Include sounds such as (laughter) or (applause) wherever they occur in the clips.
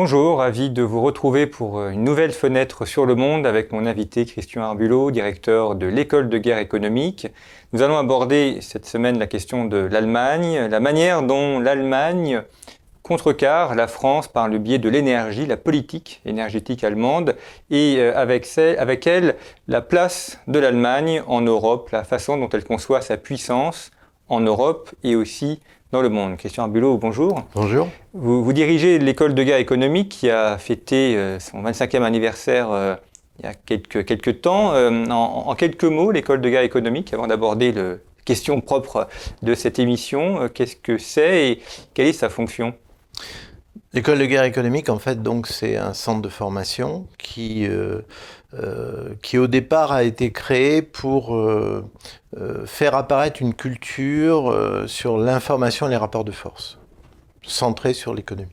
Bonjour, ravi de vous retrouver pour une nouvelle fenêtre sur le monde avec mon invité Christian Arbulot, directeur de l'école de guerre économique. Nous allons aborder cette semaine la question de l'Allemagne, la manière dont l'Allemagne contrecarre la France par le biais de l'énergie, la politique énergétique allemande, et euh, avec elle la place de l'Allemagne en Europe, la façon dont elle conçoit sa puissance en Europe et aussi dans le monde. Christian Arbulot, bonjour. Bonjour. Vous, dirigez l'école de guerre économique qui a fêté euh, son 25e anniversaire euh, il y a quelques, quelques temps. Euh, en, quelques mots, l'école de guerre économique, avant d'aborder la question propre de cette émission, qu'est-ce que c'est et quelle est sa fonction? L'école de guerre économique, en fait, donc c'est un centre de formation qui, euh, euh, qui au départ a été créé pour euh, faire apparaître une culture sur l'information et les rapports de force, centrée sur l'économie.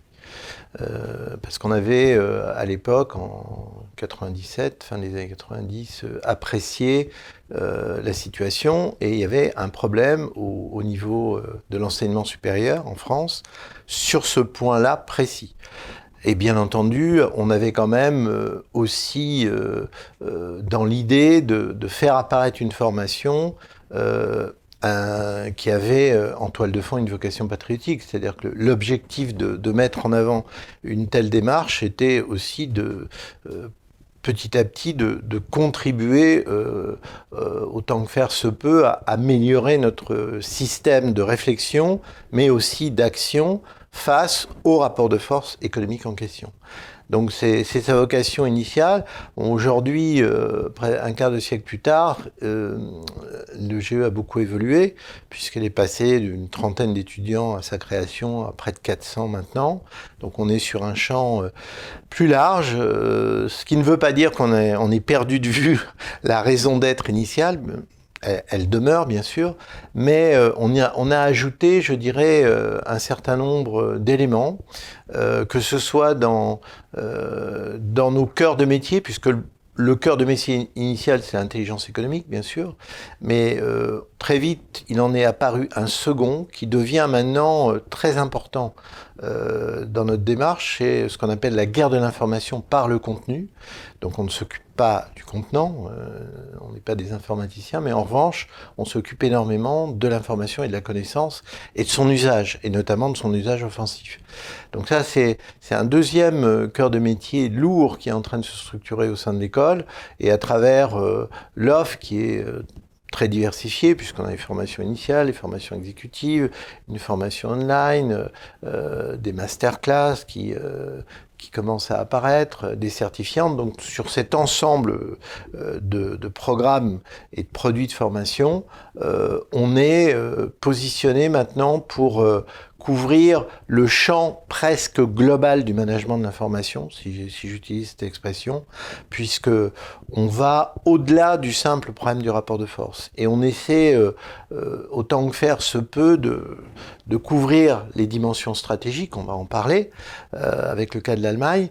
Euh, parce qu'on avait euh, à l'époque, en 97, fin des années 90, euh, apprécié la situation et il y avait un problème au niveau de l'enseignement supérieur en France sur ce point-là précis. Et bien entendu, on avait quand même aussi dans l'idée de, faire apparaître une formation qui avait euh, en toile de fond une vocation patriotique. C'est-à-dire que l'objectif de, mettre en avant une telle démarche était aussi de euh, petit à petit de, contribuer euh, autant que faire se peut à améliorer notre système de réflexion, mais aussi d'action face au rapport de force économique en question. Donc c'est sa vocation initiale. Aujourd'hui, euh, un quart de siècle plus tard, euh, le GE a beaucoup évolué, puisqu'elle est passée d'une trentaine d'étudiants à sa création à près de 400 maintenant. Donc on est sur un champ euh, plus large, ce qui ne veut pas dire qu'on on est perdu de vue (laughs) la raison d'être initiale elle, demeure bien sûr, mais euh, on, a, ajouté, je dirais, euh, un certain nombre d'éléments, euh, que ce soit dans, dans nos cœurs de métier, puisque le, cœur de métier initial, c'est l'intelligence économique, bien sûr, mais très vite, il en est apparu un second qui devient maintenant très important dans notre démarche, c'est ce qu'on appelle la guerre de l'information par le contenu. Donc on ne s'occupe pas du contenant, euh, on n'est pas des informaticiens, mais en revanche, on s'occupe énormément de l'information et de la connaissance et de son usage, et notamment de son usage offensif. Donc ça, c'est un deuxième euh, cœur de métier lourd qui est en train de se structurer au sein de l'école, et à travers euh, l'offre qui est très diversifiée, puisqu'on a les formations initiales, les formations exécutives, une formation online, des masterclass qui, qui commencent à apparaître, euh, des certifiantes. Donc sur cet ensemble euh, de, programmes et de produits de formation, euh, on est positionné maintenant pour couvrir le champ presque global du management de l'information, si, j'utilise cette expression, puisque on va au-delà du simple problème du rapport de force. Et on essaie, euh, euh, autant que faire se peut, de, couvrir les dimensions stratégiques, on va en parler, euh, avec le cas de l'Allemagne,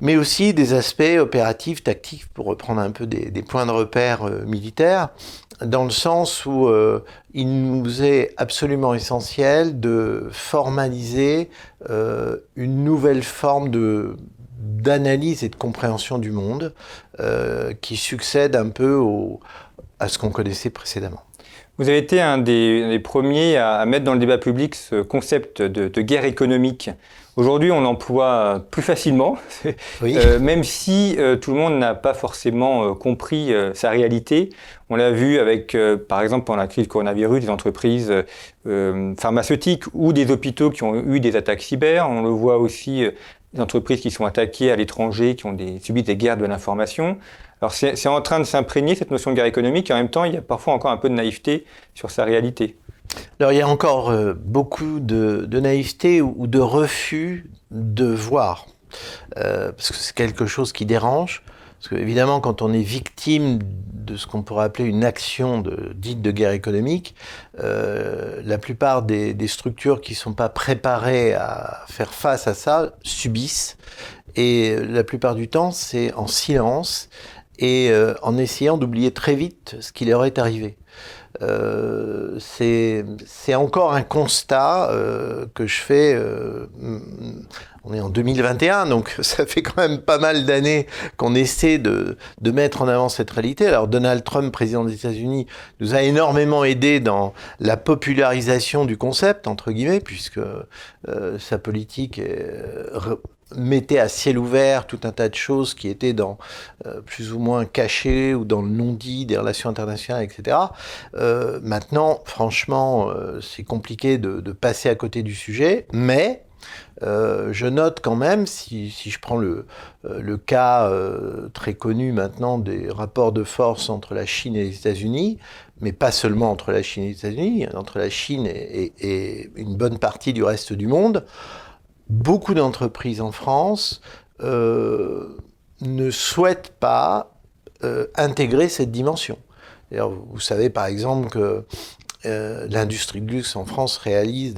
mais aussi des aspects opératifs, tactiques, pour reprendre un peu des, points de repère militaires, dans le sens où il nous est absolument essentiel de formaliser euh, une nouvelle forme de d'analyse et de compréhension du monde euh, qui succède un peu à ce qu'on connaissait précédemment. Vous avez été un des, premiers à, mettre dans le débat public ce concept de guerre économique. Aujourd'hui, on l'emploie plus facilement, (laughs) euh, même si euh, tout le monde n'a pas forcément euh, compris sa réalité. On l'a vu avec, par exemple, pendant la crise coronavirus, des entreprises pharmaceutiques ou des hôpitaux qui ont eu des attaques cyber. On le voit aussi des entreprises qui sont attaquées à l'étranger, qui ont des, subi des guerres de l'information. Alors c'est en train de s'imprégner cette notion de guerre économique et en même temps il y a parfois encore un peu de naïveté sur sa réalité. Alors il y a encore euh, beaucoup de, naïveté ou, de refus de voir, euh, parce que c'est quelque chose qui dérange. Parce que évidemment, quand on est victime de ce qu'on pourrait appeler une action dite de guerre économique, euh, la plupart des structures qui ne sont pas préparées à faire face à ça subissent. Et la plupart du temps, c'est en silence et en essayant d'oublier très vite ce qui leur est arrivé. Euh, c'est encore un constat euh, que je fais, euh, on est en 2021, donc (laughs) ça fait quand même pas mal d'années qu'on essaie de, de, mettre en avant cette réalité. Alors Donald Trump, président des États-Unis, nous a énormément aidé dans la popularisation du concept, entre guillemets, puisque euh, sa politique mettait à ciel ouvert tout un tas de choses qui étaient dans euh, plus ou moins cachées ou dans le non-dit des relations internationales, etc. Euh, maintenant, franchement, c'est compliqué de, de, passer à côté du sujet, mais euh, je note quand même, si, je prends le, euh, cas euh, très connu maintenant des rapports de force entre la Chine et les États-Unis, mais pas seulement entre la Chine et les États-Unis, entre la Chine et, une bonne partie du reste du monde, beaucoup d'entreprises en France ne souhaitent pas intégrer cette dimension. Vous savez par exemple que l'industrie de luxe en France réalise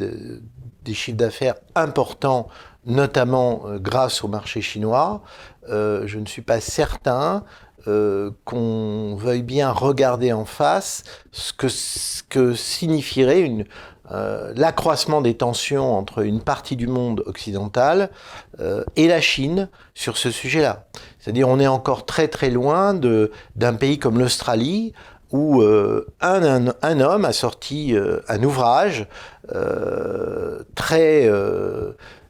des chiffres d'affaires importants, notamment euh, grâce au marché chinois, euh, je ne suis pas certain euh, qu'on veuille bien regarder en face ce que signifierait une, l'accroissement des tensions entre une partie du monde occidental et la Chine sur ce sujet-là. C'est-à-dire on est encore très très loin d'un pays comme l'Australie où euh, un, un, homme a sorti euh, un ouvrage euh, très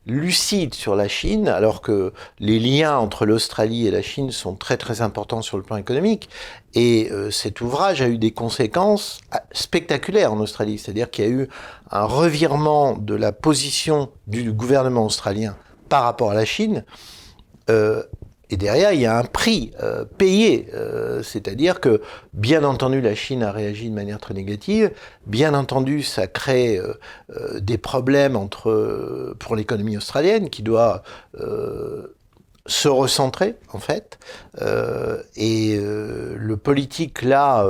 lucide sur la Chine, alors que les liens entre l'Australie et la Chine sont très très importants sur le plan économique. Et cet ouvrage a eu des conséquences ah, spectaculaires en Australie, c'est-à-dire qu'il y a eu un revirement de la position du gouvernement australien par rapport à la Chine. Et derrière, il y a un prix euh, payé. Euh, c'est-à-dire que, bien entendu, la Chine a réagi de manière très négative. Bien entendu, ça crée euh, des problèmes entre, pour l'économie australienne qui doit se recentrer, en fait. et le politique, là,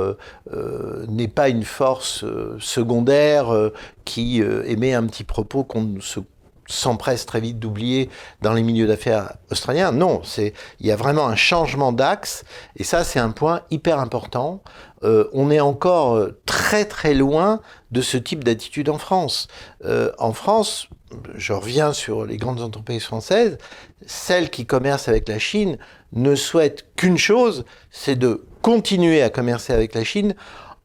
n'est pas une force secondaire qui émet un petit propos qu'on se s'empresse très vite d'oublier dans les milieux d'affaires australiens. Non, c'est il y a vraiment un changement d'axe et ça c'est un point hyper important. Euh, on est encore euh, très très loin de ce type d'attitude en France. Euh, en France, je reviens sur les grandes entreprises françaises, celles qui commercent avec la Chine ne souhaitent qu'une chose, c'est de continuer à commercer avec la Chine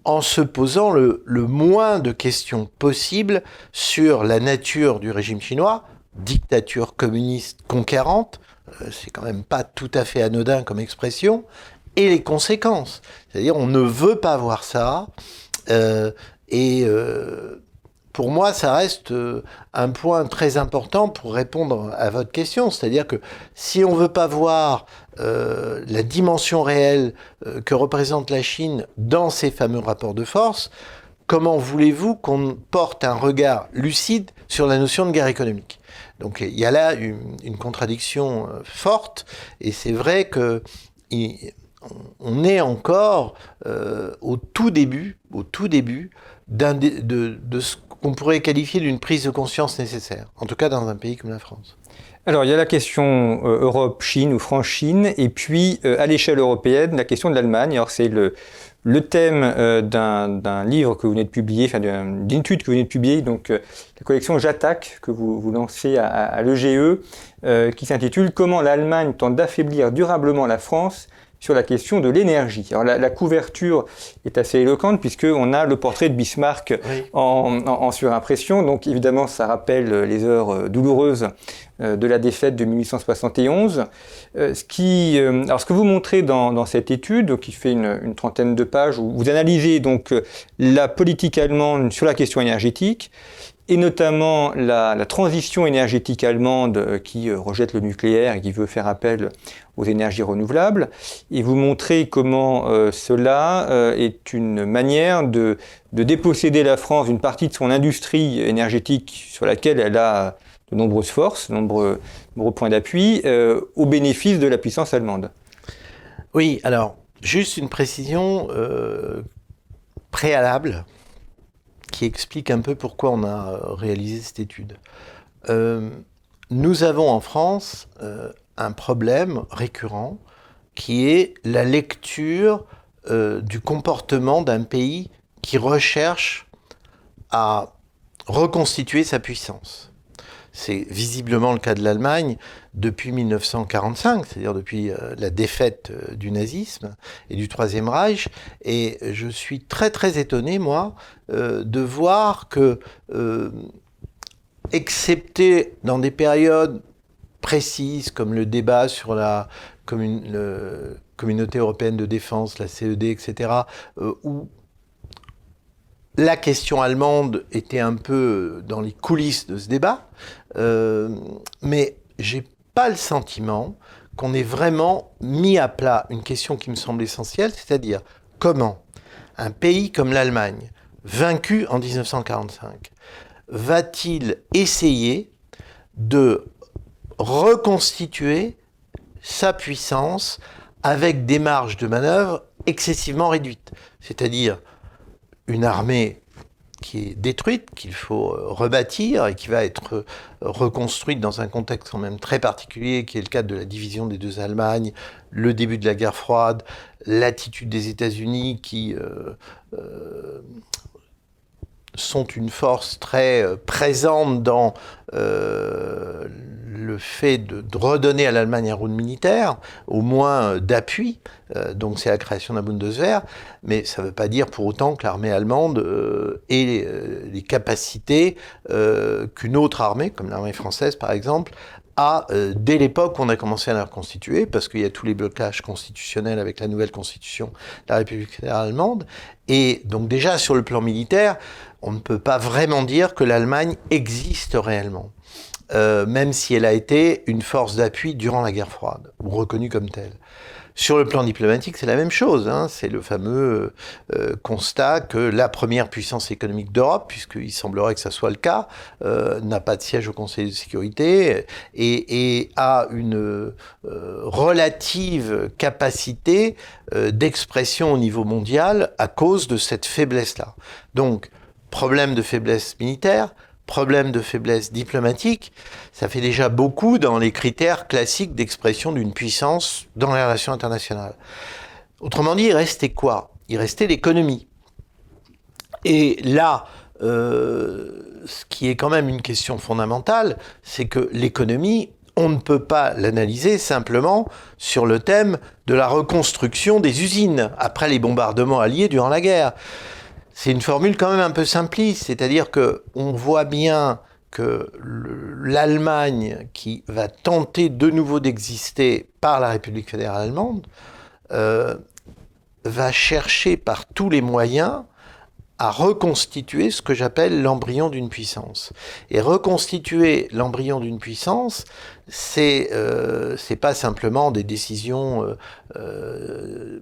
en se posant le, moins de questions possible sur la nature du régime chinois, dictature communiste conquérante, euh, c'est quand même pas tout à fait anodin comme expression, et les conséquences. C'est-à-dire on ne veut pas voir ça, euh, et euh, pour moi, ça reste un point très important pour répondre à votre question. C'est-à-dire que si on ne veut pas voir euh, la dimension réelle euh, que représente la Chine dans ces fameux rapports de force, comment voulez-vous qu'on porte un regard lucide sur la notion de guerre économique? Donc il y a là une, contradiction euh, forte, et c'est vrai que on est encore au tout début, au tout début de ce qu'on pourrait qualifier d'une prise de conscience nécessaire, en tout cas dans un pays comme la France. Alors, il y a la question euh, Europe-Chine ou France-Chine, et puis euh, à l'échelle européenne, la question de l'Allemagne. Alors, c'est le, thème euh, d'un livre que vous venez de publier, enfin d'une étude que vous venez de publier, donc la collection J'attaque, que vous, vous lancez à, à, l'EGE, qui s'intitule Comment l'Allemagne tente d'affaiblir durablement la France sur la question de l'énergie. Alors la, couverture est assez éloquente puisqu'on a le portrait de Bismarck en, surimpression. Donc évidemment, ça rappelle les heures euh, douloureuses euh, de la défaite de 1871. Euh, ce, qui, alors ce que vous montrez dans, cette étude, qui fait une, trentaine de pages, où vous analysez donc la politique allemande sur la question énergétique, et notamment la, transition énergétique allemande qui rejette le nucléaire et qui veut faire appel aux énergies renouvelables, et vous montrez comment euh, cela euh, est une manière de, déposséder la France d'une partie de son industrie énergétique sur laquelle elle a de nombreuses forces, de nombreux, points d'appui, euh, au bénéfice de la puissance allemande. Oui, alors, juste une précision préalable qui explique un peu pourquoi on a réalisé cette étude. nous avons en France un problème récurrent qui est la lecture euh, du comportement d'un pays qui recherche à reconstituer sa puissance. C'est visiblement le cas de l'Allemagne depuis 1945, c'est-à-dire depuis euh, la défaite euh, du nazisme et du Troisième Reich. Et je suis très très étonné, moi, euh, de voir que, excepté dans des périodes précises comme le débat sur la communauté européenne de défense, la CED, etc., où la question allemande était un peu dans les coulisses de ce débat, euh, mais j'ai pas le sentiment qu'on ait vraiment mis à plat une question qui me semble essentielle, c'est-à-dire comment un pays comme l'Allemagne, vaincu en 1945, va-t-il essayer de reconstituer sa puissance avec des marges de manœuvre excessivement réduites, c'est-à-dire une armée qui est détruite, qu'il faut euh, rebâtir et qui va être euh, reconstruite dans un contexte quand même très particulier, qui est le cadre de la division des deux Allemagnes, le début de la guerre froide, l'attitude des États-Unis qui euh, sont une force très présente dans le fait de, redonner à l'Allemagne un rôle militaire, au moins d'appui, euh, donc c'est la création d'un Bundeswehr, mais ça ne veut pas dire pour autant que l'armée allemande euh, ait euh, les capacités qu'une autre armée, comme l'armée française par exemple, a dès l'époque où on a commencé à la reconstituer, parce qu'il y a tous les blocages constitutionnels avec la nouvelle constitution de la République allemande, et donc déjà sur le plan militaire, on ne peut pas vraiment dire que l'Allemagne existe réellement. Euh, même si elle a été une force d'appui durant la guerre froide, ou reconnue comme telle. Sur le plan diplomatique, c'est la même chose. Hein. C'est le fameux euh, constat que la première puissance économique d'Europe, puisqu'il semblerait que ça soit le cas, euh, n'a pas de siège au Conseil de sécurité et, et a une relative capacité d'expression au niveau mondial à cause de cette faiblesse-là. Donc, problème de faiblesse militaire, problème de faiblesse diplomatique, ça fait déjà beaucoup dans les critères classiques d'expression d'une puissance dans les relations internationales. Autrement dit, il restait quoi? Il restait l'économie. Et là, euh, ce qui est quand même une question fondamentale, c'est que l'économie, on ne peut pas l'analyser simplement sur le thème de la reconstruction des usines après les bombardements alliés durant la guerre c'est une formule quand même un peu simpliste, c'est-à-dire que on voit bien que l'Allemagne, qui va tenter de nouveau d'exister par la République fédérale allemande, euh, va chercher par tous les moyens à reconstituer ce que j'appelle l'embryon d'une puissance. Et reconstituer l'embryon d'une puissance, c'est euh, pas simplement des décisions euh, euh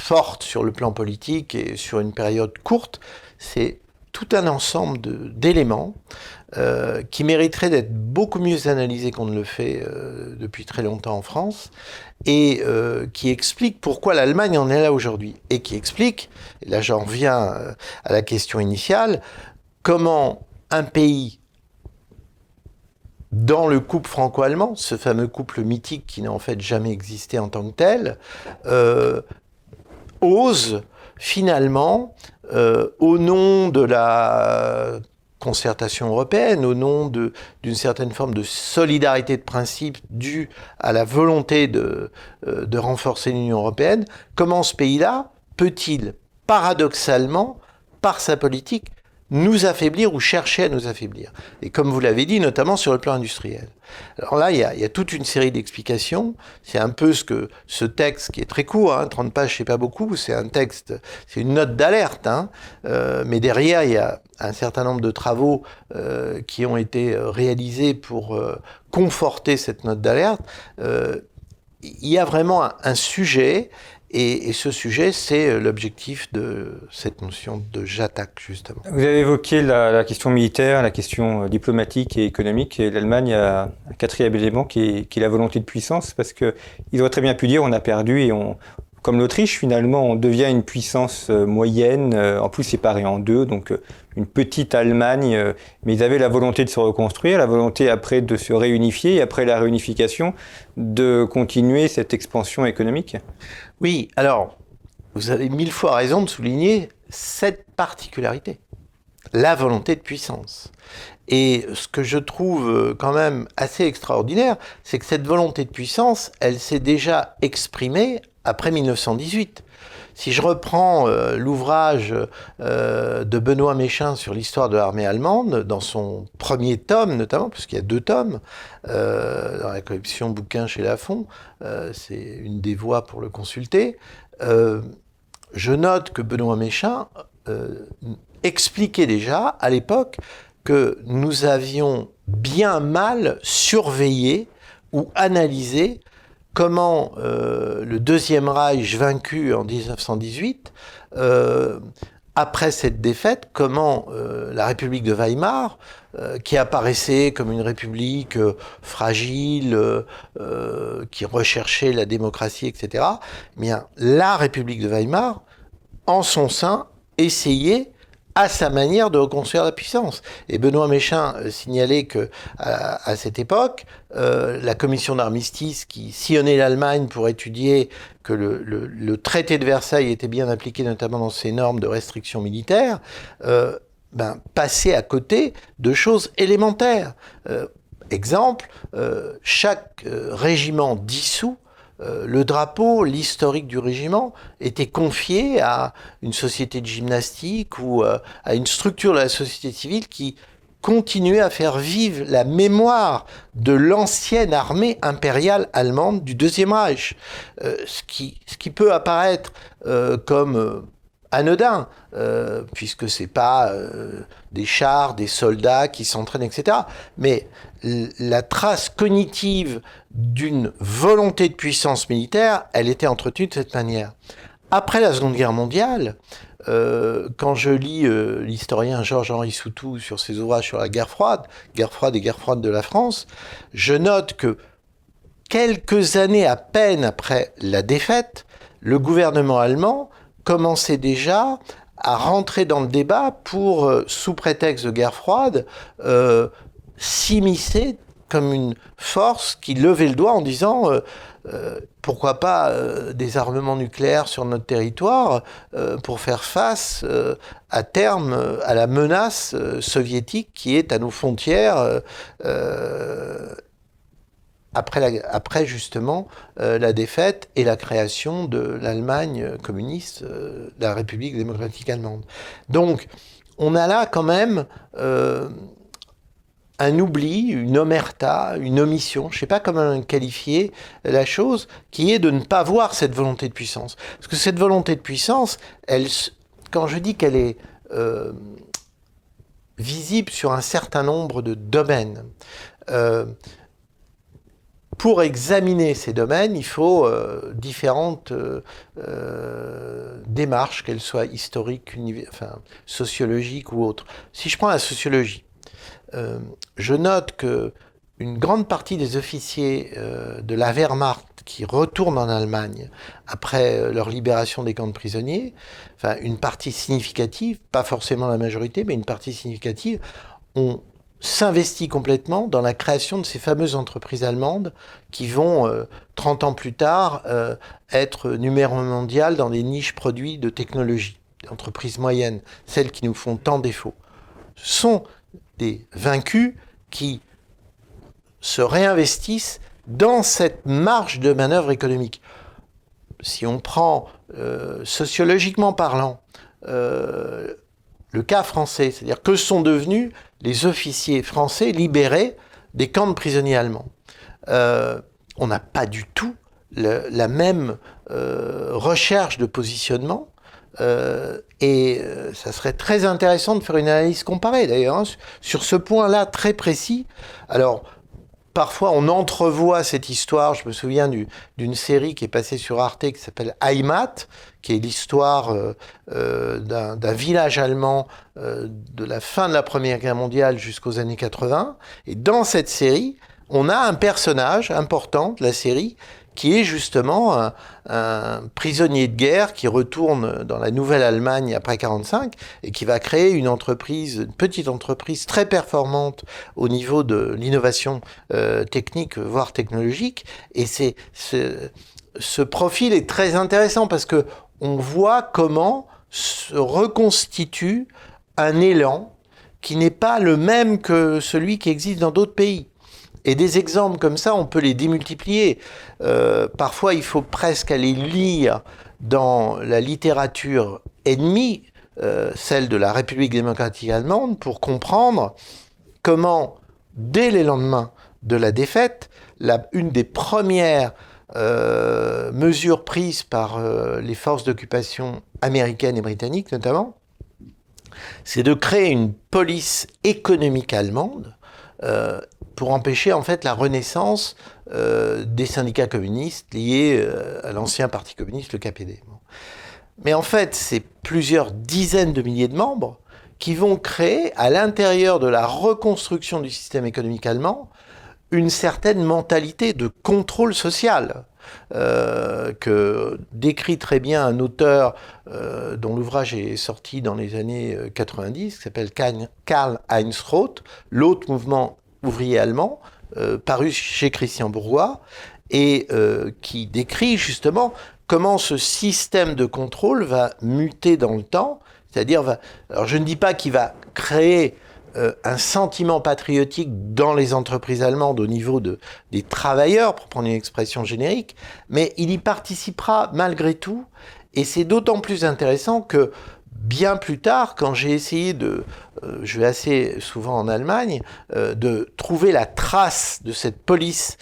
forte sur le plan politique et sur une période courte, c'est tout un ensemble d'éléments euh, qui mériteraient d'être beaucoup mieux analysés qu'on ne le fait euh, depuis très longtemps en France et euh, qui expliquent pourquoi l'Allemagne en est là aujourd'hui et qui expliquent, et là j'en reviens à la question initiale, comment un pays dans le couple franco-allemand, ce fameux couple mythique qui n'a en fait jamais existé en tant que tel, ose finalement, euh, au nom de la concertation européenne, au nom d'une certaine forme de solidarité de principe due à la volonté de, euh, de renforcer l'Union européenne, comment ce pays-là peut-il, paradoxalement, par sa politique, nous affaiblir ou chercher à nous affaiblir. Et comme vous l'avez dit, notamment sur le plan industriel. Alors là, il y a, toute une série d'explications. C'est un peu ce que ce texte, qui est très court, hein, 30 pages, c'est pas beaucoup, c'est un texte, c'est une note d'alerte, hein, euh, mais derrière, il y a un certain nombre de travaux euh, qui ont été euh, réalisés pour conforter cette note d'alerte. il y a vraiment un sujet et, ce sujet, c'est euh, l'objectif de cette notion de j'attaque, justement. Vous avez évoqué la, question militaire, la question euh, diplomatique et économique. L'Allemagne a un quatrième élément qui est, la volonté de puissance, parce qu'ils auraient très bien pu dire on a perdu et on, comme l'Autriche, finalement, on devient une puissance euh, moyenne, en plus séparée en deux, donc une petite Allemagne, mais ils avaient la volonté de se reconstruire, la volonté après de se réunifier, et après la réunification, de continuer cette expansion économique Oui, alors, vous avez mille fois raison de souligner cette particularité. la volonté de puissance. Et ce que je trouve euh, quand même assez extraordinaire, c'est que cette volonté de puissance, elle s'est déjà exprimée après 1918. Si je reprends euh, l'ouvrage euh, de Benoît Méchin sur l'histoire de l'armée allemande, dans son premier tome notamment, puisqu'il y a deux tomes, dans la collection bouquin chez Lafon, c'est une des voies pour le consulter, je note que Benoît Méchin expliquait déjà à l'époque que nous avions bien mal surveillé ou analysé comment euh, le Deuxième Reich vaincu en 1918, euh, après cette défaite, comment euh, la République de Weimar, qui apparaissait comme une république fragile, qui recherchait la démocratie, etc., eh bien, la République de Weimar, en son sein, essayait à sa manière de reconstruire la puissance. Et Benoît Méchin euh, signalait que à, cette époque, euh, la commission d'armistice qui sillonnait l'Allemagne pour étudier que le, traité de Versailles était bien appliqué, notamment dans ses normes de restriction militaire, euh, ben, passait à côté de choses élémentaires. exemple, chaque régiment dissous euh, le drapeau, l'historique du régiment, était confié à une société de gymnastique ou euh, à une structure de la société civile qui continuait à faire vivre la mémoire de l'ancienne armée impériale allemande du Deuxième Reich. Euh, ce, qui, ce qui peut apparaître comme anodin, euh, puisque c'est pas euh, des chars, des soldats qui s'entraînent, etc. Mais la trace cognitive d'une volonté de puissance militaire, elle était entretenue de cette manière. Après la Seconde Guerre mondiale, euh, quand je lis l'historien Georges-Henri Soutou sur ses ouvrages sur la guerre froide, guerre froide et guerre froide de la France, je note que quelques années à peine après la défaite, le gouvernement allemand commençait déjà à rentrer dans le débat pour, euh, sous prétexte de guerre froide, euh, s'immiscer comme une force qui levait le doigt en disant euh, pourquoi pas des armements nucléaires sur notre territoire pour faire face à terme à la menace soviétique qui est à nos frontières après, justement euh, la défaite et la création de l'Allemagne communiste, euh, la République démocratique allemande. Donc, on a là quand même euh, un oubli, une omerta, une omission, je ne sais pas comment qualifier la chose, qui est de ne pas voir cette volonté de puissance. Parce que cette volonté de puissance, elle, quand je dis qu'elle est visible sur un certain nombre de domaines, pour examiner ces domaines, il faut euh, différentes euh, euh, démarches, qu'elles soient historiques, sociologiques ou autres. Si je prends la sociologie, je note que une grande partie des officiers de la Wehrmacht qui retournent en Allemagne après leur libération des camps de prisonniers, enfin une partie significative, pas forcément la majorité, mais une partie significative, ont s'investit complètement dans la création de ces fameuses entreprises allemandes qui vont, 30 euh, ans plus tard, euh, être numéro mondial dans des niches produits de technologie, entreprises moyennes, celles qui nous font tant défaut. Ce sont des vaincus qui se réinvestissent dans cette marge de manœuvre économique. Si on prend euh, sociologiquement parlant le cas français, c'est-à-dire que sont devenus les officiers français libérés des camps de prisonniers allemands. Euh, on n'a pas du tout la même euh, recherche de positionnement. Euh, et ça serait très intéressant de faire une analyse comparée d'ailleurs hein, sur ce point-là très précis. Alors, parfois on entrevoit cette histoire. Je me souviens d'une série qui est passée sur Arte qui s'appelle Heimat, qui est l'histoire euh, euh, d'un village allemand euh, de la fin de la Première Guerre mondiale jusqu'aux années 80. Et dans cette série, on a un personnage important de la série qui est justement un, prisonnier de guerre qui retourne dans la nouvelle Allemagne après 45 et qui va créer une entreprise, une petite entreprise très performante au niveau de l'innovation euh, technique, voire technologique. Et c'est ce, ce profil est très intéressant parce que on voit comment se reconstitue un élan qui n'est pas le même que celui qui existe dans d'autres pays. Et des exemples comme ça, on peut les démultiplier. Euh, parfois, il faut presque aller lire dans la littérature ennemie, euh, celle de la République démocratique allemande, pour comprendre comment, dès les lendemains de la défaite, une des premières euh, mesures prises par les forces d'occupation américaines et britanniques notamment, c'est de créer une police économique allemande pour empêcher en fait la renaissance euh, des syndicats communistes liés euh, à l'ancien parti communiste, le KPD. Mais en fait, c'est plusieurs dizaines de milliers de membres qui vont créer à l'intérieur de la reconstruction du système économique allemand une certaine mentalité de contrôle social. que décrit très bien un auteur dont l'ouvrage est sorti dans les années 90, qui s'appelle Karl Heinz Roth, l'autre mouvement ouvrier allemand, euh, paru chez Christian Bourgois, et euh, qui décrit justement comment ce système de contrôle va muter dans le temps, c'est-à-dire, alors je ne dis pas qu'il va créer euh, un sentiment patriotique dans les entreprises allemandes au niveau de, des travailleurs, pour prendre une expression générique, mais il y participera malgré tout, et c'est d'autant plus intéressant que bien plus tard, quand j'ai essayé de, euh, je vais assez souvent en Allemagne, euh, de trouver la trace de cette police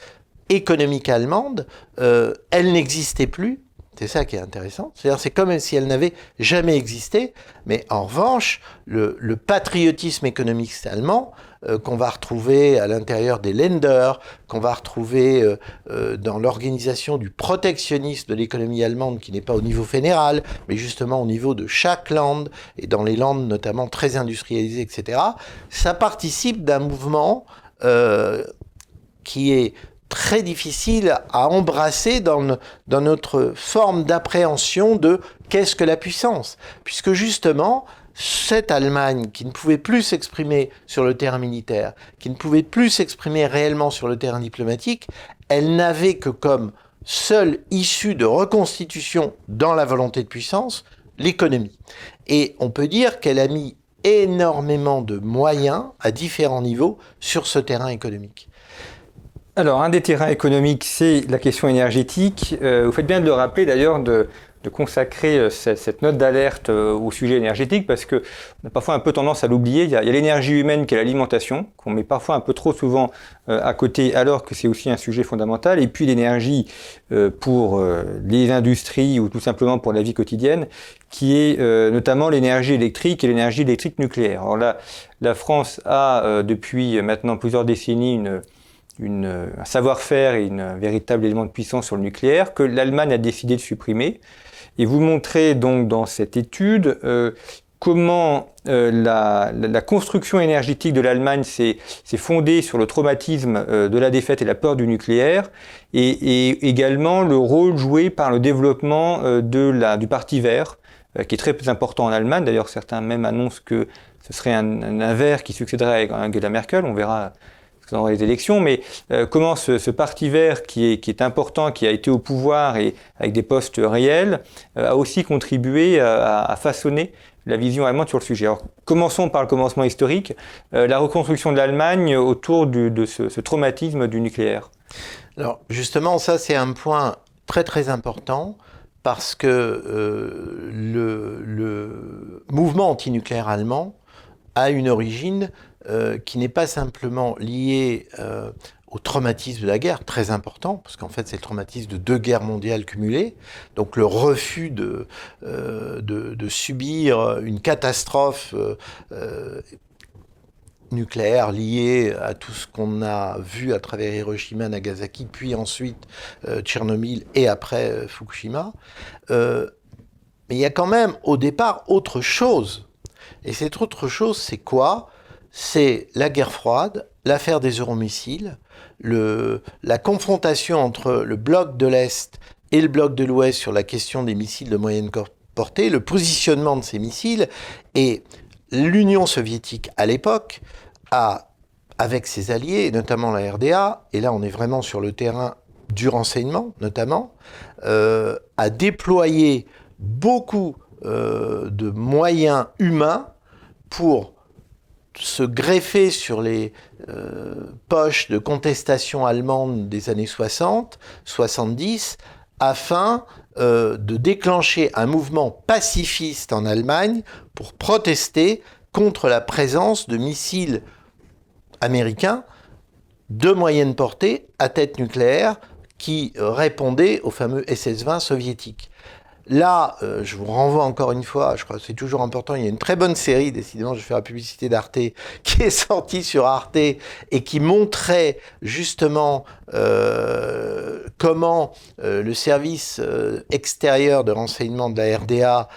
économique allemande, euh, elle n'existait plus. C'est ça qui est intéressant. C'est-à-dire, c'est comme si elle n'avait jamais existé. Mais en revanche, le, patriotisme économique allemand, euh, qu'on va retrouver à l'intérieur des lenders, qu'on va retrouver euh, euh, dans l'organisation du protectionnisme de l'économie allemande, qui n'est pas au niveau fédéral, mais justement au niveau de chaque land, et dans les landes notamment très industrialisées, etc., ça participe d'un mouvement qui est très difficile à embrasser dans, dans notre forme d'appréhension de qu'est-ce que la puissance. Puisque justement, cette Allemagne qui ne pouvait plus s'exprimer sur le terrain militaire, qui ne pouvait plus s'exprimer réellement sur le terrain diplomatique, elle n'avait que comme seule issue de reconstitution dans la volonté de puissance l'économie. Et on peut dire qu'elle a mis énormément de moyens à différents niveaux sur ce terrain économique. Alors, un des terrains économiques, c'est la question énergétique. Euh, vous faites bien de le rappeler d'ailleurs de, consacrer euh, cette, note d'alerte euh, au sujet énergétique parce qu'on a parfois un peu tendance à l'oublier. Il y a, l'énergie humaine qui est l'alimentation, qu'on met parfois un peu trop souvent à côté alors que c'est aussi un sujet fondamental. Et puis l'énergie pour les industries ou tout simplement pour la vie quotidienne qui est notamment l'énergie électrique et l'énergie électrique nucléaire. Alors là, la France a depuis maintenant plusieurs décennies une une, un savoir-faire et un véritable élément de puissance sur le nucléaire que l'Allemagne a décidé de supprimer. Et vous montrez donc dans cette étude euh, comment euh, la, la, construction énergétique de l'Allemagne s'est fondée sur le traumatisme euh, de la défaite et la peur du nucléaire, et, et également le rôle joué par le développement euh, de la, du Parti vert, qui est très important en Allemagne. D'ailleurs, certains même annoncent que ce serait un, un vert qui succéderait à Angela Merkel. On verra dans les élections, mais euh, comment ce, parti vert qui est, important, qui a été au pouvoir et avec des postes réels, euh, a aussi contribué à, façonner la vision allemande sur le sujet. Alors, commençons par le commencement historique, euh, la reconstruction de l'Allemagne autour de ce, traumatisme du nucléaire. Alors, justement, ça, c'est un point très très important parce que le, le, mouvement antinucléaire allemand a une origine euh, qui n'est pas simplement lié euh, au traumatisme de la guerre, très important, parce qu'en fait c'est le traumatisme de deux guerres mondiales cumulées, donc le refus de, euh, subir une catastrophe nucléaire liée à tout ce qu'on a vu à travers Hiroshima, Nagasaki, puis ensuite Tchernobyl et après Fukushima. mais il y a quand même au départ autre chose. Et cette autre chose, c'est quoi? C'est la guerre froide, l'affaire des euromissiles, la confrontation entre le bloc de l'Est et le bloc de l'Ouest sur la question des missiles de moyenne portée, le positionnement de ces missiles, et l'Union soviétique à l'époque a, avec ses alliés, notamment la RDA, et là on est vraiment sur le terrain du renseignement notamment, euh, a déployé beaucoup euh, de moyens humains pour se greffer sur les poches de contestation allemande des années 60, 70, afin de déclencher un mouvement pacifiste en Allemagne pour protester contre la présence de missiles américains de moyenne portée à tête nucléaire qui répondaient au fameux SS-20 soviétique. Là, euh, je vous renvoie encore une fois, je crois que c'est toujours important, il y a une très bonne série, décidément je fais la publicité d'Arte, (laughs) qui est sortie sur Arte et qui montrait justement euh, comment euh, le service extérieur de renseignement de la RDA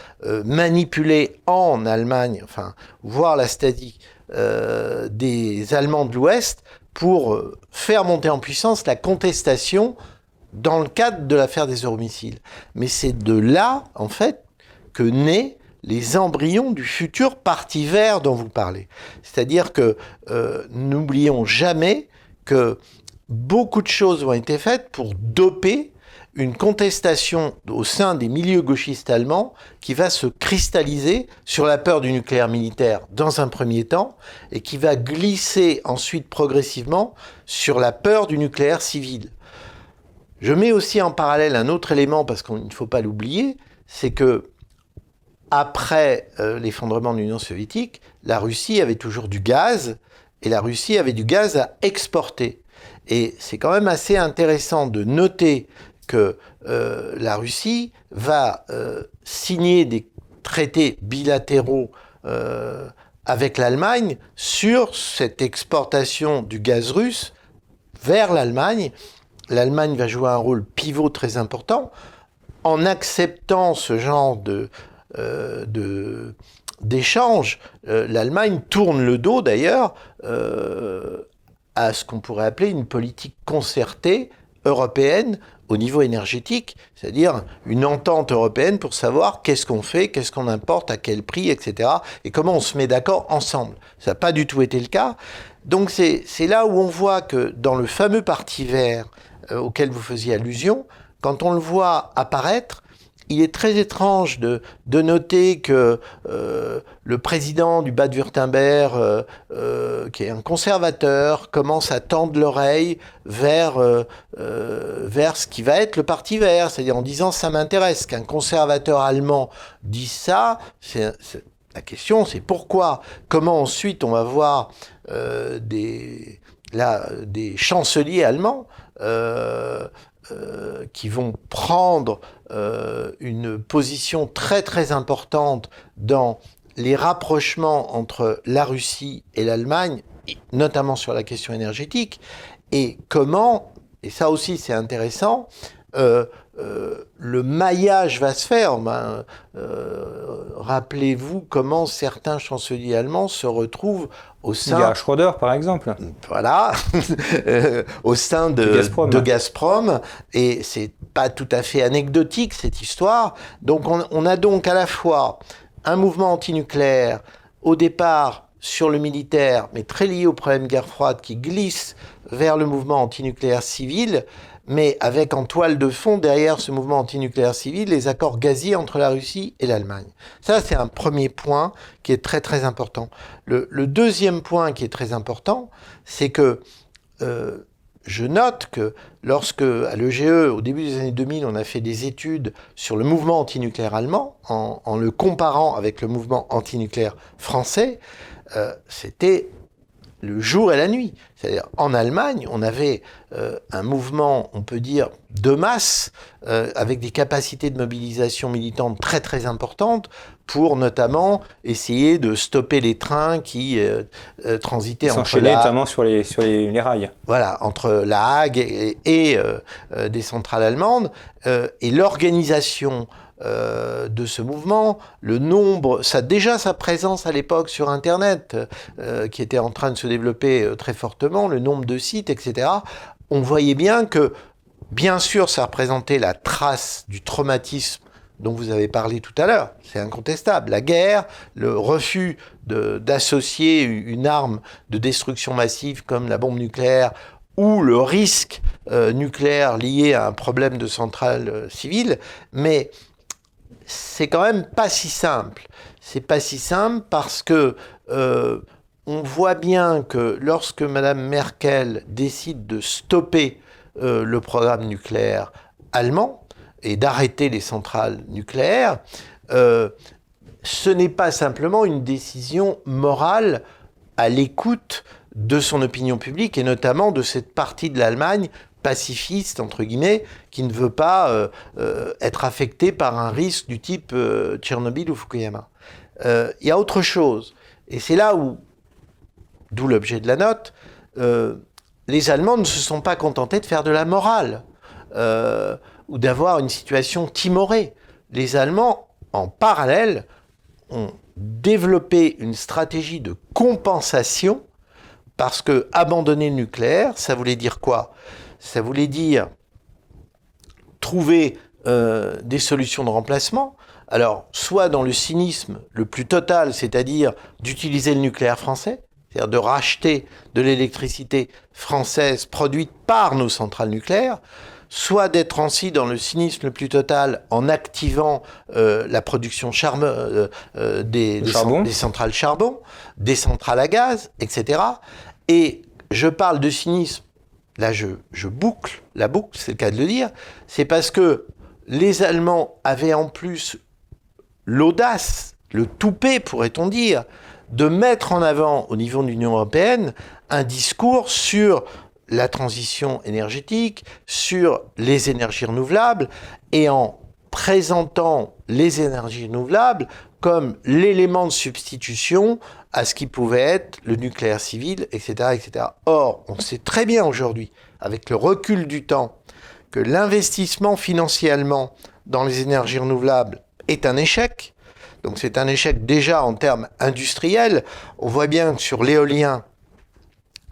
manipulait en Allemagne, enfin, voir la statique des Allemands de l'Ouest pour faire monter en puissance la contestation dans le cadre de l'affaire des euromissiles. Mais c'est de là, en fait, que naissent les embryons du futur parti vert dont vous parlez. C'est-à-dire que euh, n'oublions jamais que beaucoup de choses ont été faites pour doper une contestation au sein des milieux gauchistes allemands qui va se cristalliser sur la peur du nucléaire militaire dans un premier temps et qui va glisser ensuite progressivement sur la peur du nucléaire civil. Je mets aussi en parallèle un autre élément, parce qu'il ne faut pas l'oublier, c'est que après euh, l'effondrement de l'Union soviétique, la Russie avait toujours du gaz, et la Russie avait du gaz à exporter. Et c'est quand même assez intéressant de noter que euh, la Russie va euh, signer des traités bilatéraux avec l'Allemagne sur cette exportation du gaz russe vers l'Allemagne l'Allemagne va jouer un rôle pivot très important en acceptant ce genre de, euh, d'échange. Euh, L'Allemagne tourne le dos d'ailleurs euh, à ce qu'on pourrait appeler une politique concertée européenne au niveau énergétique, c'est-à-dire une entente européenne pour savoir qu'est-ce qu'on fait, qu'est-ce qu'on importe, à quel prix, etc. et comment on se met d'accord ensemble. Ça n'a pas du tout été le cas. Donc c'est là où on voit que dans le fameux parti vert, auquel vous faisiez allusion, quand on le voit apparaître, il est très étrange de, de noter que euh, le président du Bade-Württemberg, euh, qui est un conservateur, commence à tendre l'oreille vers, vers ce qui va être le Parti vert, c'est-à-dire en disant ça m'intéresse. Qu'un conservateur allemand dise ça, c'est, la question c'est pourquoi Comment ensuite on va voir des, là, des chanceliers allemands euh, euh, qui vont prendre euh, une position très très importante dans les rapprochements entre la Russie et l'Allemagne, notamment sur la question énergétique, et comment, et ça aussi c'est intéressant, euh, le maillage va se faire. Ben, euh, rappelez-vous comment certains chanceliers allemands se retrouvent au sein. Schroeder, par exemple. Voilà, (laughs) au sein de Gazprom. de Gazprom. Et c'est pas tout à fait anecdotique cette histoire. Donc on, on a donc à la fois un mouvement antinucléaire au départ sur le militaire, mais très lié au problème guerre froide qui glisse vers le mouvement antinucléaire civil mais avec en toile de fond derrière ce mouvement antinucléaire civil les accords gaziers entre la Russie et l'Allemagne. Ça, c'est un premier point qui est très très important. Le, deuxième point qui est très important, c'est que euh, je note que lorsque, à l'EGE, au début des années 2000, on a fait des études sur le mouvement antinucléaire allemand, en, le comparant avec le mouvement antinucléaire français, euh, c'était le jour et la nuit. C'est-à-dire, en Allemagne, on avait euh, un mouvement, on peut dire, de masse, euh, avec des capacités de mobilisation militante très très importantes, pour notamment essayer de stopper les trains qui euh, transitaient entre la... notamment sur les, sur les, rails. Voilà, entre La Hague et des centrales allemandes. et l'organisation euh, de ce mouvement, le nombre, ça déjà sa présence à l'époque sur Internet, euh, qui était en train de se développer euh, très fortement, le nombre de sites, etc. On voyait bien que, bien sûr, ça représentait la trace du traumatisme dont vous avez parlé tout à l'heure, c'est incontestable. La guerre, le refus d'associer une arme de destruction massive comme la bombe nucléaire ou le risque nucléaire lié à un problème de centrale civile, mais c'est quand même pas si simple. C'est pas si simple parce que euh, on voit bien que lorsque Mme Merkel décide de stopper euh, le programme nucléaire allemand et d'arrêter les centrales nucléaires, euh, ce n'est pas simplement une décision morale à l'écoute de son opinion publique et notamment de cette partie de l'Allemagne pacifiste, entre guillemets, qui ne veut pas euh, être affectée par un risque du type Tchernobyl ou Fukuyama. Il y a autre chose. Et c'est là où d'où l'objet de la note, euh, les Allemands ne se sont pas contentés de faire de la morale euh, ou d'avoir une situation timorée. Les Allemands, en parallèle, ont développé une stratégie de compensation parce que abandonner le nucléaire, ça voulait dire quoi? Ça voulait dire trouver euh, des solutions de remplacement. Alors, soit dans le cynisme le plus total, c'est-à-dire d'utiliser le nucléaire français, c'est-à-dire de racheter de l'électricité française produite par nos centrales nucléaires, soit d'être ainsi dans le cynisme le plus total en activant euh, la production euh, euh, des, centrales charbon, des centrales à gaz, etc. Et je parle de cynisme, là je, boucle. La boucle, c'est le cas de le dire, c'est parce que les Allemands avaient en plus l'audace, le toupet pourrait-on dire, de mettre en avant au niveau de l'Union européenne un discours sur la transition énergétique, sur les énergies renouvelables, et en présentant les énergies renouvelables comme l'élément de substitution à ce qui pouvait être le nucléaire civil, etc. etc. Or, on sait très bien aujourd'hui, avec le recul du temps, que l'investissement financier dans les énergies renouvelables est un échec, donc c'est un échec déjà en termes industriels. On voit bien que sur l'éolien,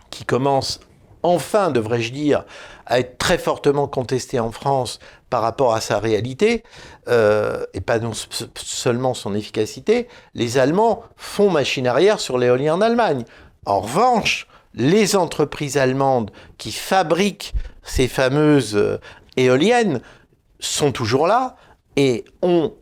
qui commence enfin, devrais-je dire, à être très fortement contesté en France par rapport à sa réalité, euh, et pas non seulement son efficacité, les Allemands font machine arrière sur l'éolien en Allemagne. En revanche, les entreprises allemandes qui fabriquent ces fameuses euh, éoliennes sont toujours là et ont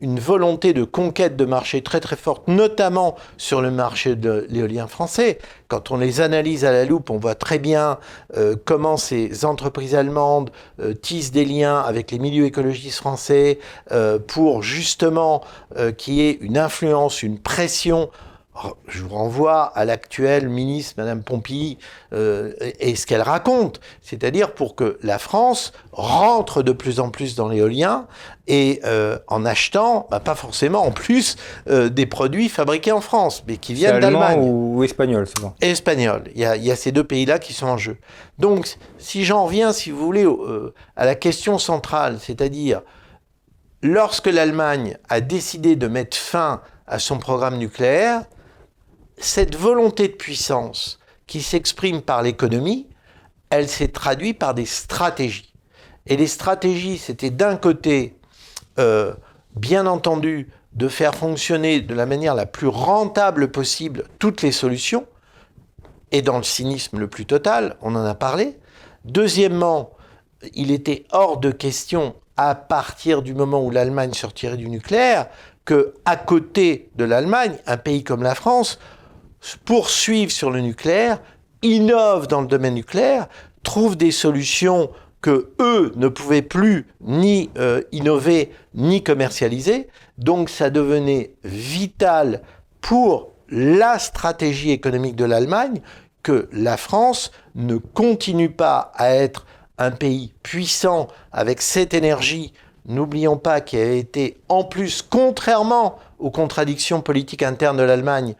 une volonté de conquête de marché très très forte, notamment sur le marché de l'éolien français. Quand on les analyse à la loupe, on voit très bien euh, comment ces entreprises allemandes euh, tissent des liens avec les milieux écologistes français euh, pour justement qu'il y ait une influence, une pression je vous renvoie à l'actuelle ministre, Madame Pompili, euh, et ce qu'elle raconte, c'est-à-dire pour que la France rentre de plus en plus dans l'éolien et euh, en achetant, bah, pas forcément en plus, euh, des produits fabriqués en France, mais qui viennent d'Allemagne. ou espagnol, souvent. Espagnol. Il y, a, il y a ces deux pays-là qui sont en jeu. Donc, si j'en reviens, si vous voulez, à la question centrale, c'est-à-dire lorsque l'Allemagne a décidé de mettre fin à son programme nucléaire, cette volonté de puissance qui s'exprime par l'économie, elle s'est traduite par des stratégies. Et les stratégies, c'était d'un côté, euh, bien entendu, de faire fonctionner de la manière la plus rentable possible toutes les solutions, et dans le cynisme le plus total, on en a parlé. Deuxièmement, il était hors de question, à partir du moment où l'Allemagne sortirait du nucléaire, que à côté de l'Allemagne, un pays comme la France poursuivent sur le nucléaire, innovent dans le domaine nucléaire, trouvent des solutions que eux ne pouvaient plus ni euh, innover ni commercialiser. Donc ça devenait vital pour la stratégie économique de l'Allemagne que la France ne continue pas à être un pays puissant avec cette énergie, n'oublions pas qu'elle a été en plus, contrairement aux contradictions politiques internes de l'Allemagne,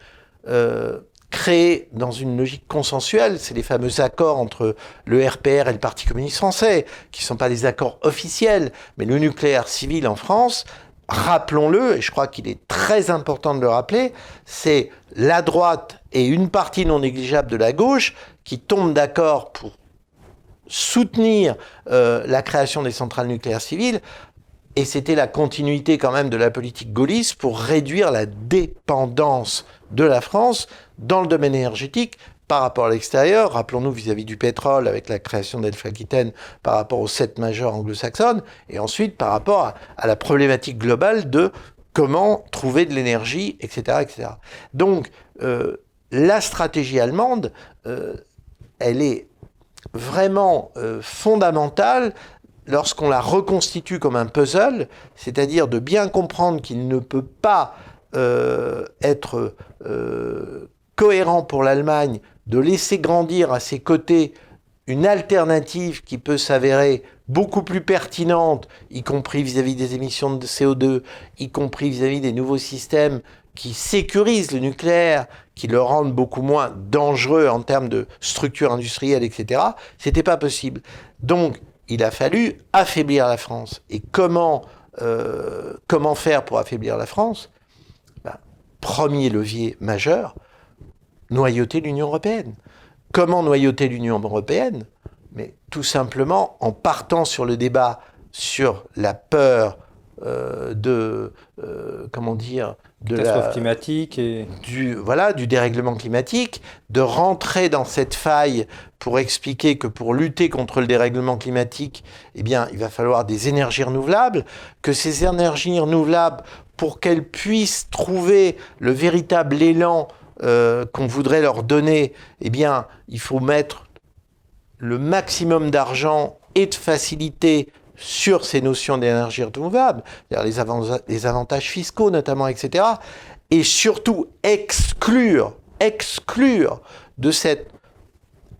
euh, créé dans une logique consensuelle, c'est les fameux accords entre le RPR et le Parti communiste français, qui ne sont pas des accords officiels, mais le nucléaire civil en France, rappelons-le, et je crois qu'il est très important de le rappeler, c'est la droite et une partie non négligeable de la gauche qui tombent d'accord pour soutenir euh, la création des centrales nucléaires civiles et c'était la continuité quand même de la politique gaulliste pour réduire la dépendance de la France dans le domaine énergétique par rapport à l'extérieur. Rappelons-nous vis-à-vis du pétrole avec la création d'Elf-Aquitaine par rapport aux sept majors anglo-saxonnes et ensuite par rapport à, la problématique globale de comment trouver de l'énergie, etc., etc. Donc, la stratégie allemande, elle est vraiment fondamentale lorsqu'on la reconstitue comme un puzzle, c'est-à-dire de bien comprendre qu'il ne peut pas être cohérent pour l'Allemagne de laisser grandir à ses côtés une alternative qui peut s'avérer beaucoup plus pertinente, y compris vis-à-vis des émissions de CO2, y compris vis-à-vis des nouveaux systèmes qui sécurisent le nucléaire, qui le rendent beaucoup moins dangereux en termes de structure industrielle, etc. C'était pas possible. Donc, il a fallu affaiblir la France. Et comment, euh, faire pour affaiblir la France? Ben, Premier levier majeur, noyauter l'Union européenne. Comment noyauter l'Union européenne? Mais tout simplement en partant sur le débat sur la peur euh, de euh, comment dire de la climatique et du voilà du dérèglement climatique de rentrer dans cette faille pour expliquer que pour lutter contre le dérèglement climatique eh bien il va falloir des énergies renouvelables que ces énergies renouvelables pour qu'elles puissent trouver le véritable élan euh, qu'on voudrait leur donner, eh bien, il faut mettre le maximum d'argent et de facilité sur ces notions d'énergie renouvelable, les, avantages fiscaux notamment, etc. Et surtout exclure, exclure de cette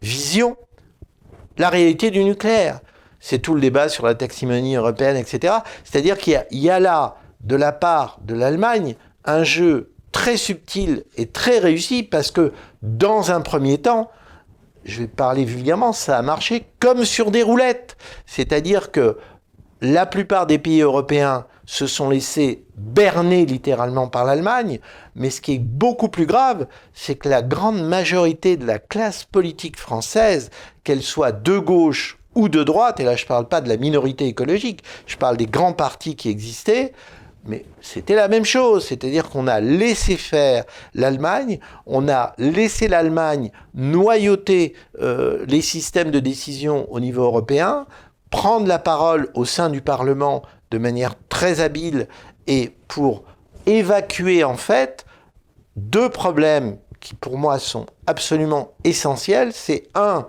vision la réalité du nucléaire. C'est tout le débat sur la taximonie européenne, etc. C'est-à-dire qu'il y, a là, de la part de l'Allemagne, un jeu très subtil et très réussi parce que dans un premier temps, je vais parler vulgairement, ça a marché comme sur des roulettes. C'est-à-dire que la plupart des pays européens se sont laissés berner littéralement par l'Allemagne, mais ce qui est beaucoup plus grave, c'est que la grande majorité de la classe politique française, qu'elle soit de gauche ou de droite, et là je ne parle pas de la minorité écologique, je parle des grands partis qui existaient, mais c'était la même chose, c'est-à-dire qu'on a laissé faire l'Allemagne, on a laissé l'Allemagne noyauter euh, les systèmes de décision au niveau européen, prendre la parole au sein du Parlement de manière très habile et pour évacuer en fait deux problèmes qui pour moi sont absolument essentiels. C'est un,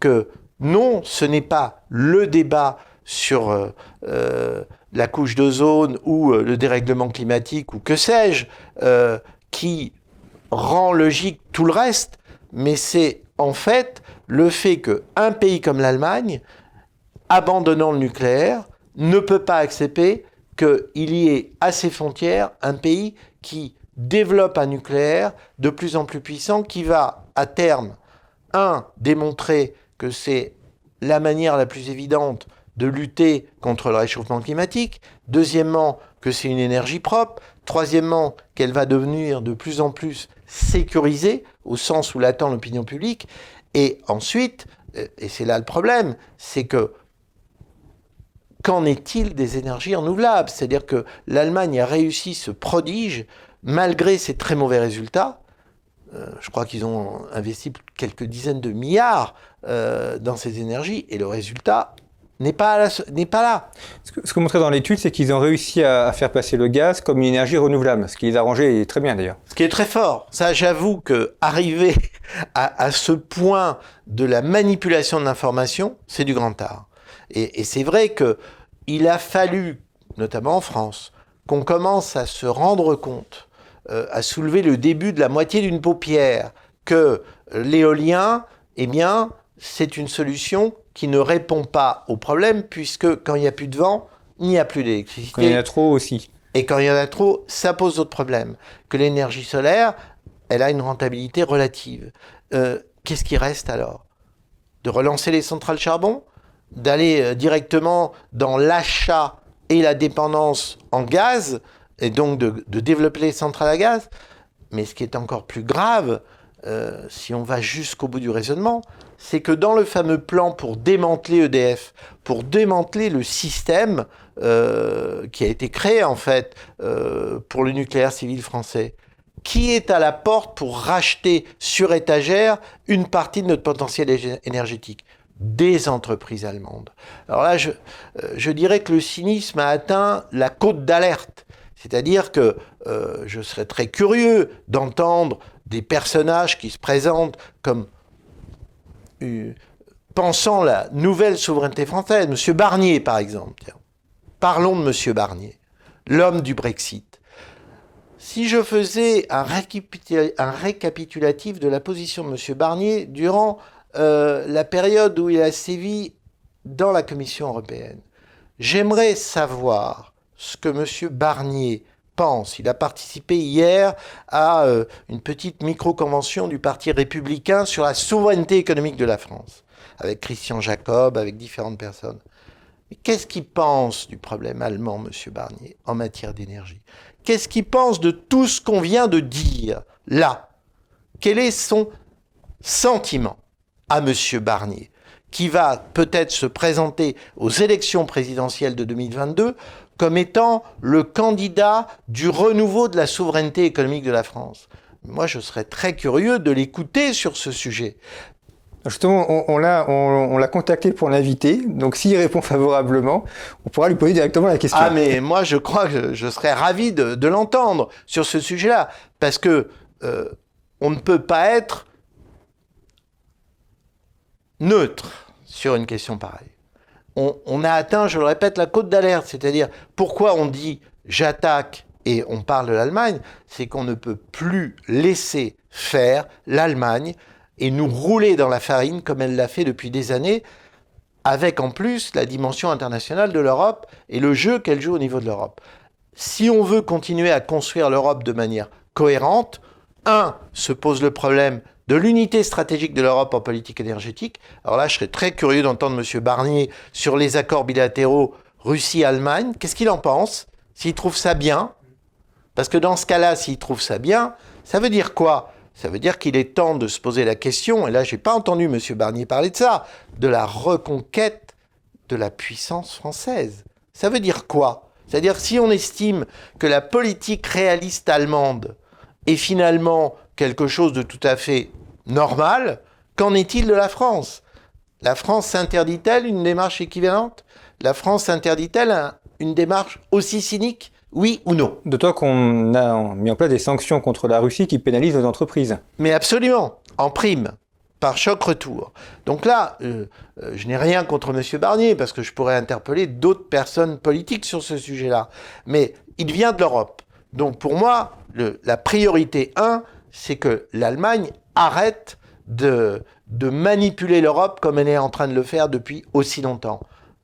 que non, ce n'est pas le débat sur euh, euh, la couche d'ozone ou euh, le dérèglement climatique ou que sais-je, euh, qui rend logique tout le reste, mais c'est en fait le fait qu'un pays comme l'Allemagne, abandonnant le nucléaire, ne peut pas accepter qu'il y ait à ses frontières un pays qui développe un nucléaire de plus en plus puissant qui va à terme, un, démontrer que c'est la manière la plus évidente de lutter contre le réchauffement climatique. Deuxièmement, que c'est une énergie propre. Troisièmement, qu'elle va devenir de plus en plus sécurisée au sens où l'attend l'opinion publique. Et ensuite, euh, et c'est là le problème, c'est que qu'en est-il des énergies renouvelables? C'est-à-dire que l'Allemagne a réussi ce prodige malgré ses très mauvais résultats. Euh, je crois qu'ils ont investi quelques dizaines de milliards euh, dans ces énergies et le résultat n'est pas, n'est pas là. Ce que, vous montrez dans l'étude, c'est qu'ils ont réussi à, faire passer le gaz comme une énergie renouvelable, ce qui les a arrangés très bien d'ailleurs. Ce qui est très fort. Ça, j'avoue que arriver à, ce point de la manipulation de l'information, c'est du grand art. Et, c'est vrai que il a fallu, notamment en France, qu'on commence à se rendre compte, euh, à soulever le début de la moitié d'une paupière, que l'éolien, eh bien, c'est une solution qui ne répond pas au problème, puisque quand il n'y a plus de vent, il n'y a plus d'électricité. Quand il y en a trop aussi. Et quand il y en a trop, ça pose d'autres problèmes. Que l'énergie solaire, elle a une rentabilité relative. Euh, qu'est-ce qui reste alors? De relancer les centrales charbon? D'aller euh, directement dans l'achat et la dépendance en gaz, et donc de, développer les centrales à gaz? Mais ce qui est encore plus grave, euh, si on va jusqu'au bout du raisonnement, c'est que dans le fameux plan pour démanteler EDF, pour démanteler le système euh, qui a été créé en fait euh, pour le nucléaire civil français, qui est à la porte pour racheter sur étagère une partie de notre potentiel énergétique? Des entreprises allemandes. Alors là, je, je dirais que le cynisme a atteint la côte d'alerte. C'est-à-dire que je serais très curieux d'entendre des personnages qui se présentent comme euh, pensant la nouvelle souveraineté française. Monsieur Barnier, par exemple. Parlons de Monsieur Barnier, l'homme du Brexit. Si je faisais un, récapitulatif de la position de Monsieur Barnier durant euh, la période où il a sévi dans la Commission européenne, j'aimerais savoir ce que M. Barnier Il a participé hier à euh, une petite micro-convention du Parti républicain sur la souveraineté économique de la France, avec Christian Jacob, avec différentes personnes. Mais qu'est-ce qu'il pense du problème allemand, M. Barnier, en matière d'énergie? Qu'est-ce qu'il pense de tout ce qu'on vient de dire là? Quel est son sentiment à M. Barnier qui va peut-être se présenter aux élections présidentielles de 2022 comme étant le candidat du renouveau de la souveraineté économique de la France. Moi, je serais très curieux de l'écouter sur ce sujet. Justement, on, on l'a contacté pour l'inviter, donc s'il répond favorablement, on pourra lui poser directement la question. Ah, mais moi, je crois que je serais ravi de, l'entendre sur ce sujet-là, parce que euh, on ne peut pas être neutre sur une question pareille on, a atteint, je le répète, la côte d'alerte. C'est-à-dire, pourquoi on dit j'attaque et on parle de l'Allemagne? C'est qu'on ne peut plus laisser faire l'Allemagne et nous rouler dans la farine comme elle l'a fait depuis des années, avec en plus la dimension internationale de l'Europe et le jeu qu'elle joue au niveau de l'Europe. Si on veut continuer à construire l'Europe de manière cohérente, un, se pose le problème de l'unité stratégique de l'Europe en politique énergétique. Alors là, je serais très curieux d'entendre M. Barnier sur les accords bilatéraux Russie-Allemagne. Qu'est-ce qu'il en pense? S'il trouve ça bien? Parce que dans ce cas-là, s'il trouve ça bien, ça veut dire quoi? Ça veut dire qu'il est temps de se poser la question, et là, je n'ai pas entendu M. Barnier parler de ça, de la reconquête de la puissance française. Ça veut dire quoi? C'est-à-dire si on estime que la politique réaliste allemande est finalement quelque chose de tout à fait normal, qu'en est-il de la France? La France s'interdit-elle une démarche équivalente? La France s'interdit-elle une démarche aussi cynique? Oui ou non? D'autant qu'on a mis en place des sanctions contre la Russie qui pénalisent nos entreprises. Mais absolument, en prime, par choc retour. Donc là, euh, euh, je n'ai rien contre M. Barnier, parce que je pourrais interpeller d'autres personnes politiques sur ce sujet-là. Mais il vient de l'Europe. Donc pour moi, la priorité 1, c'est que l'Allemagne arrête de, manipuler l'Europe comme elle est en train de le faire depuis aussi longtemps.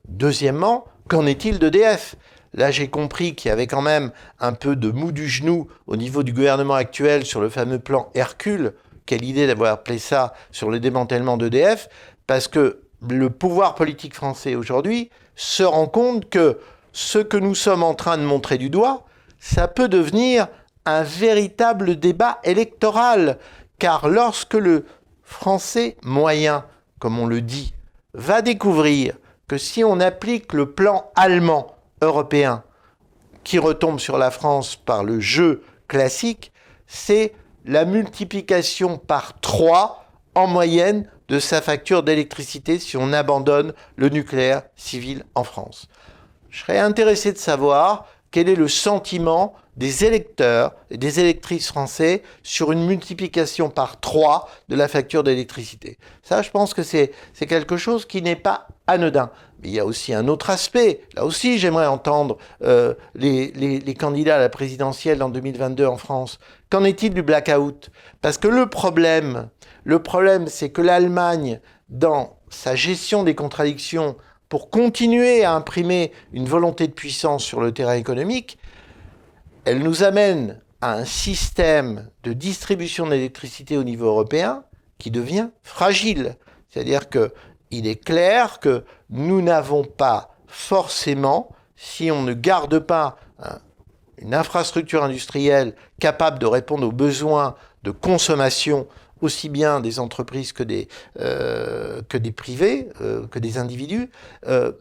Deuxièmement, qu'en est-il d'EDF Là, j'ai compris qu'il y avait quand même un peu de mou du genou au niveau du gouvernement actuel sur le fameux plan Hercule. Quelle idée d'avoir appelé ça sur le démantèlement d'EDF, parce que le pouvoir politique français aujourd'hui se rend compte que ce que nous sommes en train de montrer du doigt, ça peut devenir un véritable débat électoral. Car lorsque le français moyen, comme on le dit, va découvrir que si on applique le plan allemand européen qui retombe sur la France par le jeu classique, c'est la multiplication par 3 en moyenne de sa facture d'électricité si on abandonne le nucléaire civil en France. Je serais intéressé de savoir quel est le sentiment des électeurs et des électrices français sur une multiplication par 3 de la facture d'électricité. Ça, je pense que c'est quelque chose qui n'est pas anodin. Mais il y a aussi un autre aspect. Là aussi, j'aimerais entendre euh, les, les candidats à la présidentielle en 2022 en France. Qu'en est-il du blackout? Parce que le problème, le problème, c'est que l'Allemagne, dans sa gestion des contradictions, pour continuer à imprimer une volonté de puissance sur le terrain économique, elle nous amène à un système de distribution d'électricité au niveau européen qui devient fragile. C'est-à-dire qu'il est clair que nous n'avons pas forcément, si on ne garde pas une infrastructure industrielle capable de répondre aux besoins de consommation aussi bien des entreprises que des, euh, que des privés, euh, que des individus. Euh,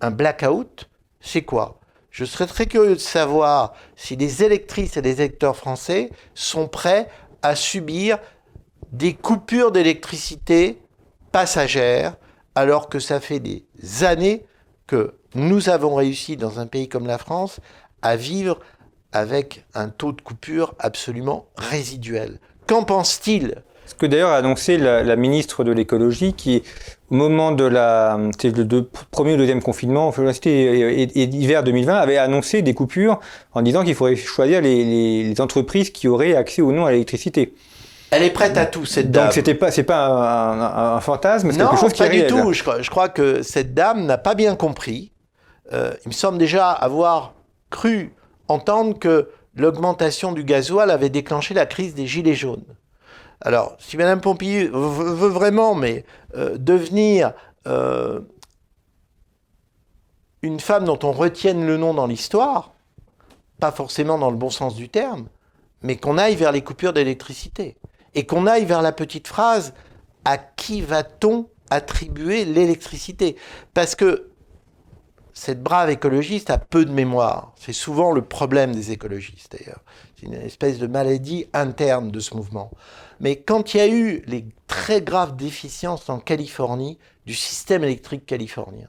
un blackout, c'est quoi? Je serais très curieux de savoir si les électrices et les électeurs français sont prêts à subir des coupures d'électricité passagères, alors que ça fait des années que nous avons réussi dans un pays comme la France à vivre avec un taux de coupure absolument résiduel. Qu'en pense-t-il? Ce que d'ailleurs a annoncé la, ministre de l'écologie qui, au moment de la, le premier ou deuxième confinement, c'était hiver 2020, avait annoncé des coupures en disant qu'il faudrait choisir les, entreprises qui auraient accès ou non à l'électricité. Elle est prête à tout, cette dame. Donc c'était pas, c'est pas un, fantasme, c'est quelque chose qui pas du tout. Je crois, je crois, que cette dame n'a pas bien compris. Euh, il me semble déjà avoir cru entendre que l'augmentation du gasoil avait déclenché la crise des gilets jaunes. Alors, si Mme Pompili veut vraiment, euh, devenir euh, une femme dont on retienne le nom dans l'histoire, pas forcément dans le bon sens du terme, mais qu'on aille vers les coupures d'électricité et qu'on aille vers la petite phrase à qui va-t-on attribuer l'électricité? Parce que cette brave écologiste a peu de mémoire. C'est souvent le problème des écologistes d'ailleurs. C'est une espèce de maladie interne de ce mouvement. Mais quand il y a eu les très graves déficiences en Californie du système électrique californien,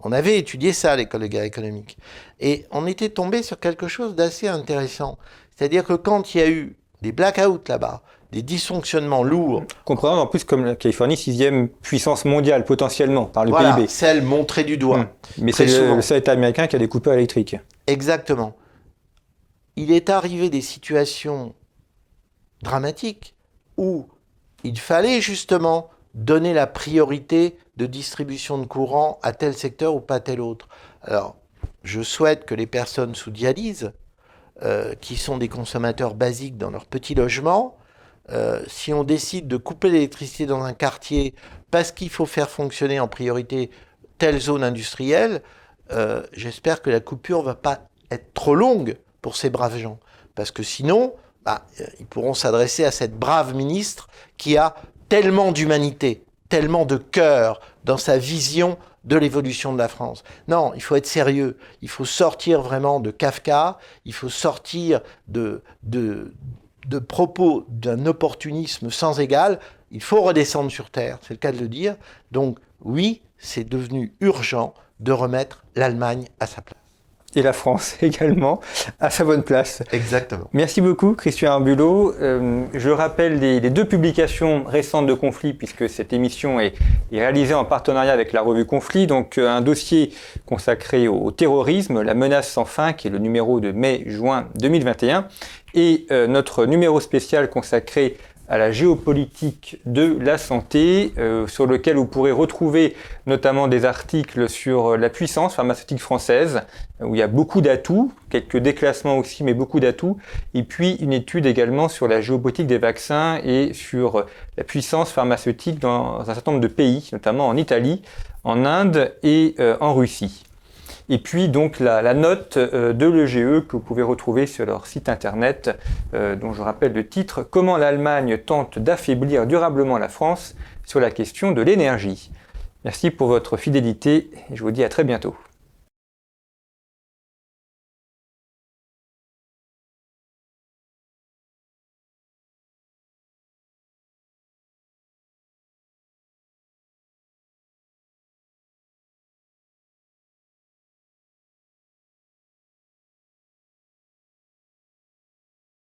on avait étudié ça à l'école de guerre économique. Et on était tombé sur quelque chose d'assez intéressant. C'est-à-dire que quand il y a eu des blackouts là-bas, des dysfonctionnements lourds. Comprenant en plus comme la Californie, sixième puissance mondiale potentiellement par le voilà, PIB. celle montrée du doigt. Hum. Mais c'est le, seul État américain qui a des coupures électriques. Exactement. Il est arrivé des situations dramatiques où il fallait justement donner la priorité de distribution de courant à tel secteur ou pas tel autre. Alors, je souhaite que les personnes sous dialyse, euh, qui sont des consommateurs basiques dans leur petit logement, euh, si on décide de couper l'électricité dans un quartier parce qu'il faut faire fonctionner en priorité telle zone industrielle, euh, j'espère que la coupure va pas être trop longue pour ces braves gens. Parce que sinon, bah, euh, ils pourront s'adresser à cette brave ministre qui a tellement d'humanité, tellement de cœur dans sa vision de l'évolution de la France. Non, il faut être sérieux. Il faut sortir vraiment de Kafka. Il faut sortir de, de, de propos d'un opportunisme sans égal, il faut redescendre sur Terre, c'est le cas de le dire. Donc oui, c'est devenu urgent de remettre l'Allemagne à sa place. Et la France (laughs) également à sa bonne place. Exactement. Merci beaucoup, Christian Arbulot. Euh, je rappelle les, deux publications récentes de Conflit, puisque cette émission est, réalisée en partenariat avec la revue Conflit. Donc, euh, un dossier consacré au, au, terrorisme, La menace sans fin, qui est le numéro de mai-juin 2021 et euh, notre numéro spécial consacré à la géopolitique de la santé, euh, sur lequel vous pourrez retrouver notamment des articles sur euh, la puissance pharmaceutique française, où il y a beaucoup d'atouts, quelques déclassements aussi, mais beaucoup d'atouts, et puis une étude également sur la géopolitique des vaccins et sur la puissance pharmaceutique dans un certain nombre de pays, notamment en Italie, en Inde et en Russie. Et puis donc la, note euh, de l'EGE que vous pouvez retrouver sur leur site internet, euh, dont je rappelle le titre Comment l'Allemagne tente d'affaiblir durablement la France sur la question de l'énergie. Merci pour votre fidélité et je vous dis à très bientôt.